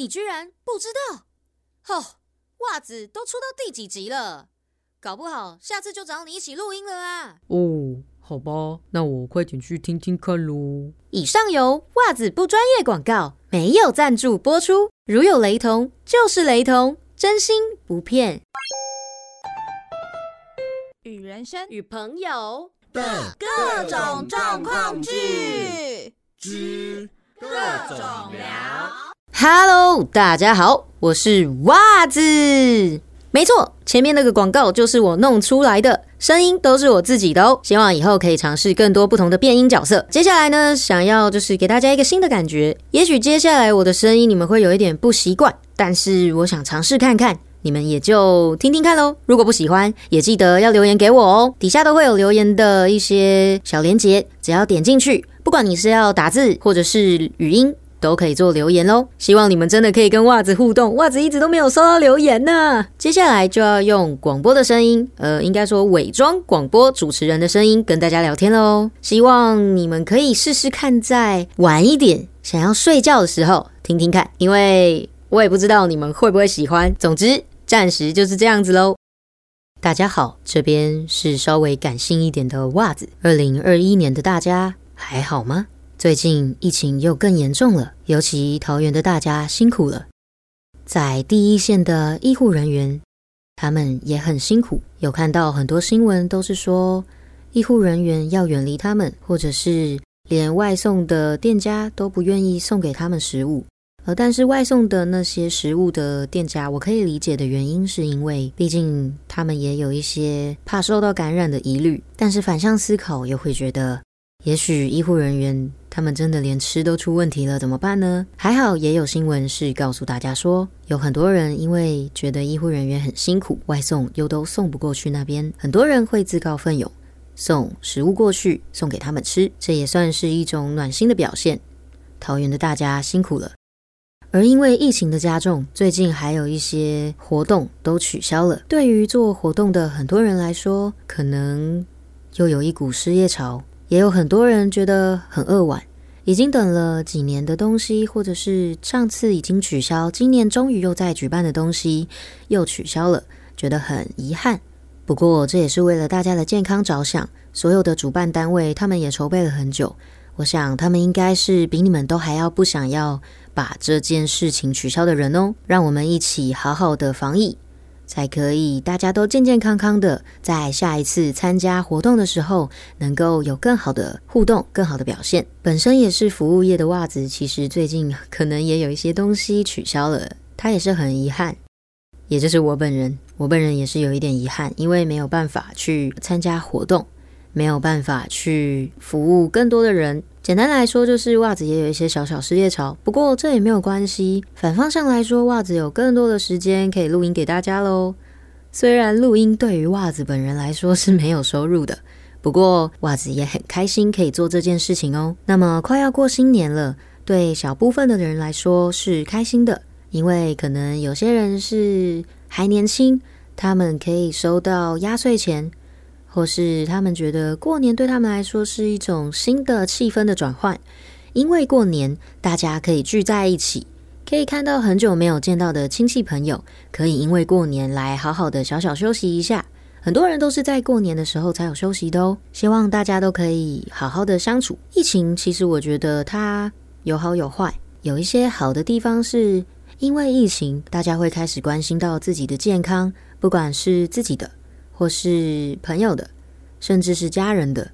你居然不知道？哦，袜子都出到第几集了？搞不好下次就找你一起录音了啊！哦，好吧，那我快点去听听看喽。以上由袜子不专业广告，没有赞助播出，如有雷同就是雷同，真心不骗。与人生与朋友的各种状况剧之各种聊。，Hello，大家好，我是袜子。没错，前面那个广告就是我弄出来的，声音都是我自己的哦。希望以后可以尝试更多不同的变音角色。接下来呢，想要就是给大家一个新的感觉。也许接下来我的声音你们会有一点不习惯，但是我想尝试看看，你们也就听听看喽。如果不喜欢，也记得要留言给我哦，底下都会有留言的一些小连接，只要点进去，不管你是要打字或者是语音。都可以做留言喽，希望你们真的可以跟袜子互动。袜子一直都没有收到留言呢。接下来就要用广播的声音，呃，应该说伪装广播主持人的声音跟大家聊天喽。希望你们可以试试看，在晚一点想要睡觉的时候听听看，因为我也不知道你们会不会喜欢。总之，暂时就是这样子喽。大家好，这边是稍微感性一点的袜子。二零二一年的大家还好吗？最近疫情又更严重了，尤其桃园的大家辛苦了。在第一线的医护人员，他们也很辛苦。有看到很多新闻，都是说医护人员要远离他们，或者是连外送的店家都不愿意送给他们食物。呃，但是外送的那些食物的店家，我可以理解的原因，是因为毕竟他们也有一些怕受到感染的疑虑。但是反向思考，又会觉得。也许医护人员他们真的连吃都出问题了，怎么办呢？还好也有新闻是告诉大家说，有很多人因为觉得医护人员很辛苦，外送又都送不过去那边，很多人会自告奋勇送食物过去送给他们吃，这也算是一种暖心的表现。桃园的大家辛苦了。而因为疫情的加重，最近还有一些活动都取消了。对于做活动的很多人来说，可能又有一股失业潮。也有很多人觉得很扼腕，已经等了几年的东西，或者是上次已经取消，今年终于又在举办的东西又取消了，觉得很遗憾。不过这也是为了大家的健康着想，所有的主办单位他们也筹备了很久，我想他们应该是比你们都还要不想要把这件事情取消的人哦。让我们一起好好的防疫。才可以，大家都健健康康的，在下一次参加活动的时候，能够有更好的互动、更好的表现。本身也是服务业的袜子，其实最近可能也有一些东西取消了，他也是很遗憾。也就是我本人，我本人也是有一点遗憾，因为没有办法去参加活动，没有办法去服务更多的人。简单来说，就是袜子也有一些小小失业潮，不过这也没有关系。反方向来说，袜子有更多的时间可以录音给大家喽。虽然录音对于袜子本人来说是没有收入的，不过袜子也很开心可以做这件事情哦。那么快要过新年了，对小部分的人来说是开心的，因为可能有些人是还年轻，他们可以收到压岁钱。或是他们觉得过年对他们来说是一种新的气氛的转换，因为过年大家可以聚在一起，可以看到很久没有见到的亲戚朋友，可以因为过年来好好的小小休息一下。很多人都是在过年的时候才有休息的哦。希望大家都可以好好的相处。疫情其实我觉得它有好有坏，有一些好的地方是因为疫情，大家会开始关心到自己的健康，不管是自己的。或是朋友的，甚至是家人的，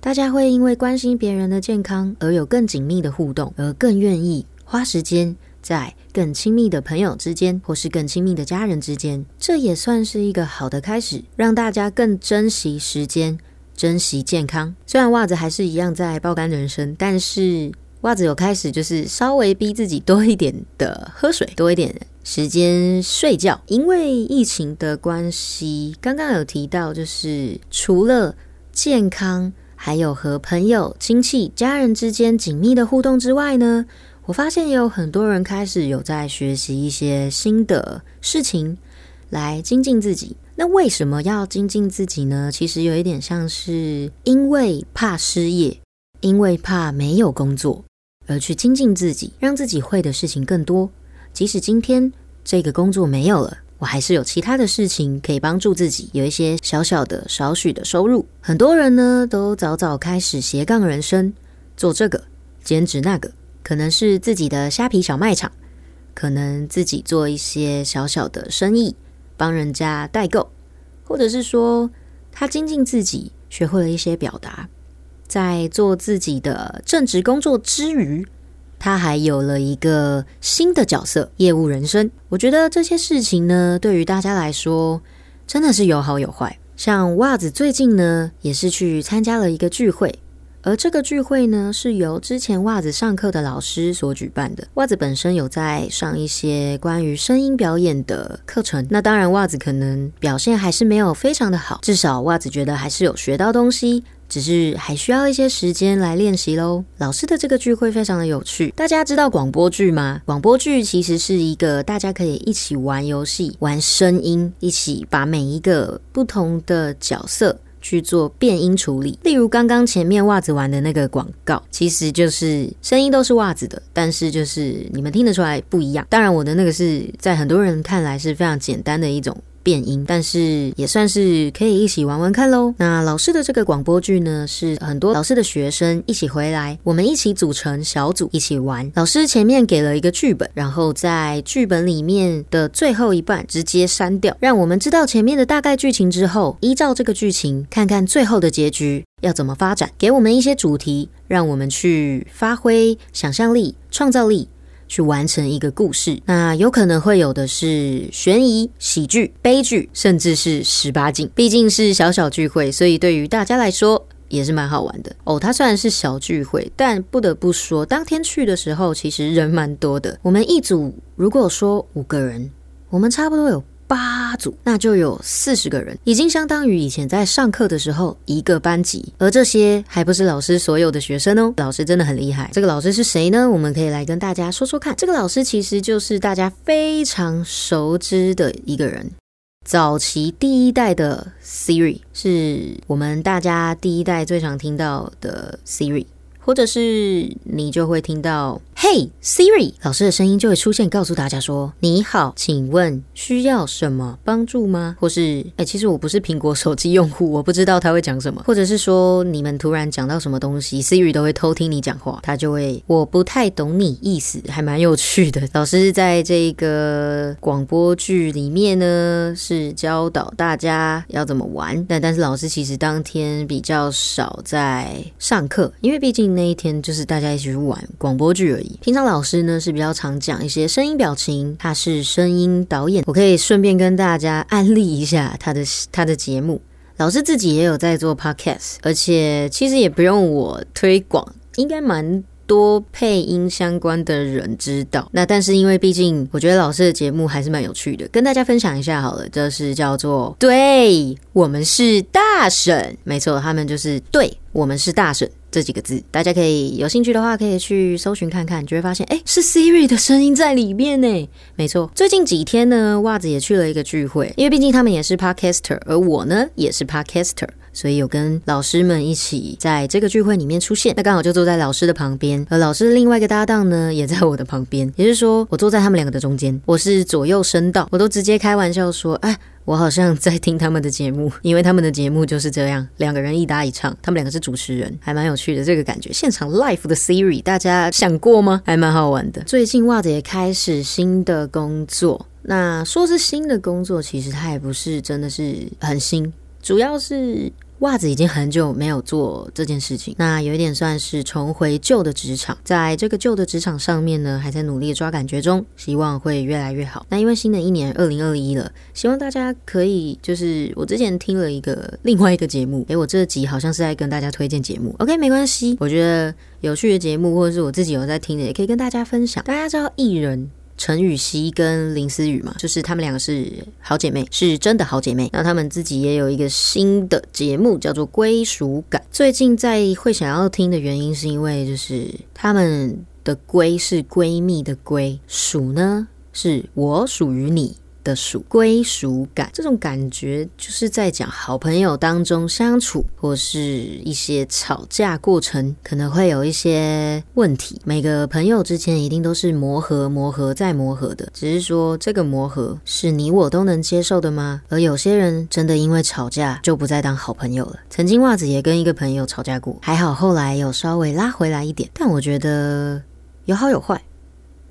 大家会因为关心别人的健康而有更紧密的互动，而更愿意花时间在更亲密的朋友之间，或是更亲密的家人之间。这也算是一个好的开始，让大家更珍惜时间，珍惜健康。虽然袜子还是一样在爆肝人生，但是袜子有开始就是稍微逼自己多一点的喝水，多一点。时间睡觉，因为疫情的关系，刚刚有提到，就是除了健康，还有和朋友、亲戚、家人之间紧密的互动之外呢，我发现也有很多人开始有在学习一些新的事情来精进自己。那为什么要精进自己呢？其实有一点像是因为怕失业，因为怕没有工作而去精进自己，让自己会的事情更多。即使今天这个工作没有了，我还是有其他的事情可以帮助自己，有一些小小的、少许的收入。很多人呢都早早开始斜杠人生，做这个兼职那个，可能是自己的虾皮小卖场，可能自己做一些小小的生意，帮人家代购，或者是说他精进自己，学会了一些表达，在做自己的正职工作之余。他还有了一个新的角色——业务人生。我觉得这些事情呢，对于大家来说真的是有好有坏。像袜子最近呢，也是去参加了一个聚会，而这个聚会呢，是由之前袜子上课的老师所举办的。袜子本身有在上一些关于声音表演的课程，那当然袜子可能表现还是没有非常的好，至少袜子觉得还是有学到东西。只是还需要一些时间来练习喽。老师的这个聚会非常的有趣。大家知道广播剧吗？广播剧其实是一个大家可以一起玩游戏、玩声音，一起把每一个不同的角色去做变音处理。例如刚刚前面袜子玩的那个广告，其实就是声音都是袜子的，但是就是你们听得出来不一样。当然，我的那个是在很多人看来是非常简单的一种。变音，但是也算是可以一起玩玩看喽。那老师的这个广播剧呢，是很多老师的学生一起回来，我们一起组成小组一起玩。老师前面给了一个剧本，然后在剧本里面的最后一半直接删掉，让我们知道前面的大概剧情之后，依照这个剧情看看最后的结局要怎么发展。给我们一些主题，让我们去发挥想象力、创造力。去完成一个故事，那有可能会有的是悬疑、喜剧、悲剧，甚至是十八禁。毕竟是小小聚会，所以对于大家来说也是蛮好玩的哦。它虽然是小聚会，但不得不说，当天去的时候其实人蛮多的。我们一组如果说五个人，我们差不多有。八组，那就有四十个人，已经相当于以前在上课的时候一个班级。而这些还不是老师所有的学生哦，老师真的很厉害。这个老师是谁呢？我们可以来跟大家说说看。这个老师其实就是大家非常熟知的一个人，早期第一代的 Siri，是我们大家第一代最常听到的 Siri。或者是你就会听到 “Hey Siri”，老师的声音就会出现，告诉大家说：“你好，请问需要什么帮助吗？”或是“哎，其实我不是苹果手机用户，我不知道他会讲什么。”或者是说你们突然讲到什么东西，Siri 都会偷听你讲话，他就会我不太懂你意思，还蛮有趣的。老师在这个广播剧里面呢，是教导大家要怎么玩，但但是老师其实当天比较少在上课，因为毕竟。那一天就是大家一起去玩广播剧而已。平常老师呢是比较常讲一些声音表情，他是声音导演，我可以顺便跟大家安利一下他的他的节目。老师自己也有在做 podcast，而且其实也不用我推广，应该蛮。多配音相关的人知道，那但是因为毕竟我觉得老师的节目还是蛮有趣的，跟大家分享一下好了。这是叫做对我们是大婶，没错，他们就是对我们是大婶这几个字，大家可以有兴趣的话可以去搜寻看看，就会发现哎，是 Siri 的声音在里面呢。没错，最近几天呢，袜子也去了一个聚会，因为毕竟他们也是 Podcaster，而我呢也是 Podcaster。所以有跟老师们一起在这个聚会里面出现，那刚好就坐在老师的旁边，而老师的另外一个搭档呢，也在我的旁边，也就是说，我坐在他们两个的中间，我是左右声道，我都直接开玩笑说，哎，我好像在听他们的节目，因为他们的节目就是这样，两个人一搭一唱，他们两个是主持人，还蛮有趣的这个感觉。现场 live 的 Siri，大家想过吗？还蛮好玩的。最近袜子也开始新的工作，那说是新的工作，其实它也不是真的是很新。主要是袜子已经很久没有做这件事情，那有一点算是重回旧的职场，在这个旧的职场上面呢，还在努力抓感觉中，希望会越来越好。那因为新的一年二零二一了，希望大家可以就是我之前听了一个另外一个节目，诶，我这集好像是在跟大家推荐节目，OK，没关系，我觉得有趣的节目或者是我自己有在听的，也可以跟大家分享。大家知道艺人。陈雨希跟林思雨嘛，就是她们两个是好姐妹，是真的好姐妹。那她们自己也有一个新的节目，叫做《归属感》。最近在会想要听的原因，是因为就是她们的“归”是闺蜜的“闺”，属呢是我属于你。的属，归属感这种感觉就是在讲好朋友当中相处，或是一些吵架过程可能会有一些问题。每个朋友之间一定都是磨合、磨合再磨合的，只是说这个磨合是你我都能接受的吗？而有些人真的因为吵架就不再当好朋友了。曾经袜子也跟一个朋友吵架过，还好后来有稍微拉回来一点，但我觉得有好有坏。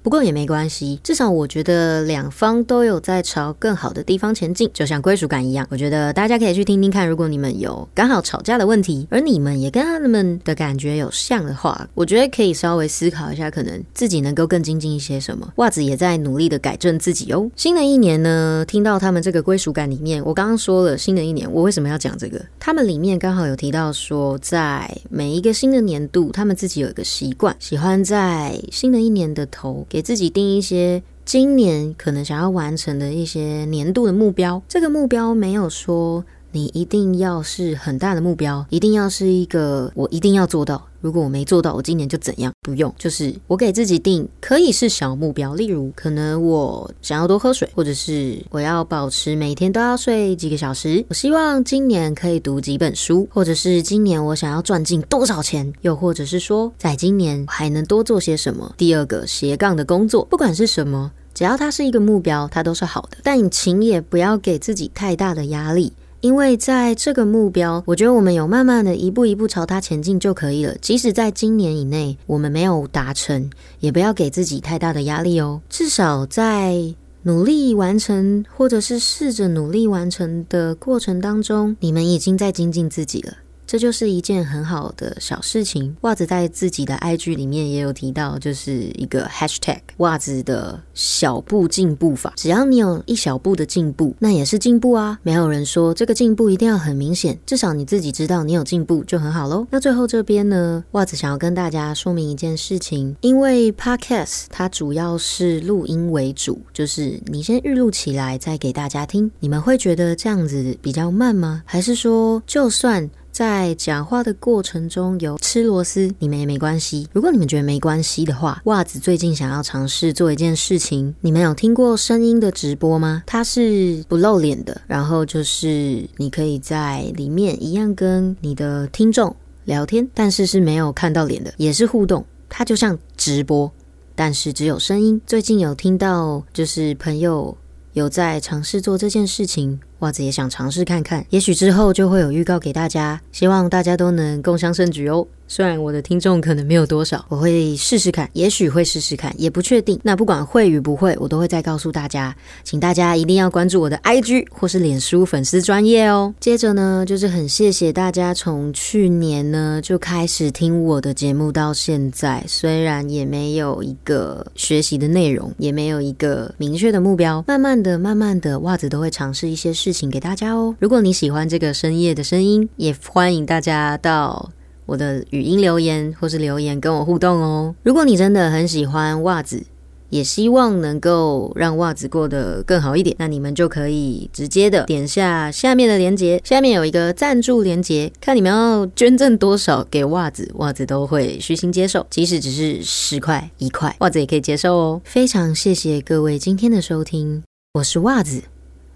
不过也没关系，至少我觉得两方都有在朝更好的地方前进，就像归属感一样。我觉得大家可以去听听看，如果你们有刚好吵架的问题，而你们也跟他们的感觉有像的话，我觉得可以稍微思考一下，可能自己能够更精进一些什么。袜子也在努力的改正自己哦。新的一年呢，听到他们这个归属感里面，我刚刚说了新的一年，我为什么要讲这个？他们里面刚好有提到说，在每一个新的年度，他们自己有一个习惯，喜欢在新的一年的头。给自己定一些今年可能想要完成的一些年度的目标。这个目标没有说你一定要是很大的目标，一定要是一个我一定要做到。如果我没做到，我今年就怎样？不用，就是我给自己定可以是小目标，例如可能我想要多喝水，或者是我要保持每天都要睡几个小时。我希望今年可以读几本书，或者是今年我想要赚进多少钱，又或者是说在今年我还能多做些什么。第二个斜杠的工作，不管是什么，只要它是一个目标，它都是好的。但请也不要给自己太大的压力。因为在这个目标，我觉得我们有慢慢的一步一步朝它前进就可以了。即使在今年以内我们没有达成，也不要给自己太大的压力哦。至少在努力完成，或者是试着努力完成的过程当中，你们已经在精进自己了。这就是一件很好的小事情。袜子在自己的 IG 里面也有提到，就是一个 Hashtag 袜子的小步进步法。只要你有一小步的进步，那也是进步啊。没有人说这个进步一定要很明显，至少你自己知道你有进步就很好喽。那最后这边呢，袜子想要跟大家说明一件事情，因为 Podcast 它主要是录音为主，就是你先预录起来再给大家听。你们会觉得这样子比较慢吗？还是说就算？在讲话的过程中有吃螺丝，你们也没关系。如果你们觉得没关系的话，袜子最近想要尝试做一件事情。你们有听过声音的直播吗？它是不露脸的，然后就是你可以在里面一样跟你的听众聊天，但是是没有看到脸的，也是互动。它就像直播，但是只有声音。最近有听到就是朋友有在尝试做这件事情。袜子也想尝试看看，也许之后就会有预告给大家，希望大家都能共襄盛举哦。虽然我的听众可能没有多少，我会试试看，也许会试试看，也不确定。那不管会与不会，我都会再告诉大家。请大家一定要关注我的 IG 或是脸书粉丝专业哦。接着呢，就是很谢谢大家从去年呢就开始听我的节目到现在，虽然也没有一个学习的内容，也没有一个明确的目标，慢慢的、慢慢的，袜子都会尝试一些事情给大家哦。如果你喜欢这个深夜的声音，也欢迎大家到。我的语音留言或是留言跟我互动哦。如果你真的很喜欢袜子，也希望能够让袜子过得更好一点，那你们就可以直接的点下下面的链接，下面有一个赞助链接，看你们要捐赠多少给袜子，袜子都会虚心接受，即使只是十块一块，袜子也可以接受哦。非常谢谢各位今天的收听，我是袜子，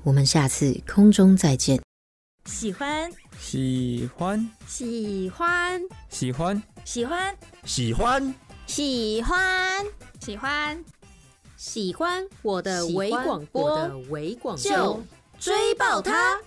我们下次空中再见。喜欢。喜欢，喜欢，喜欢，喜欢，喜欢，喜欢，喜欢，喜欢我的微广播，微广播。就追爆它。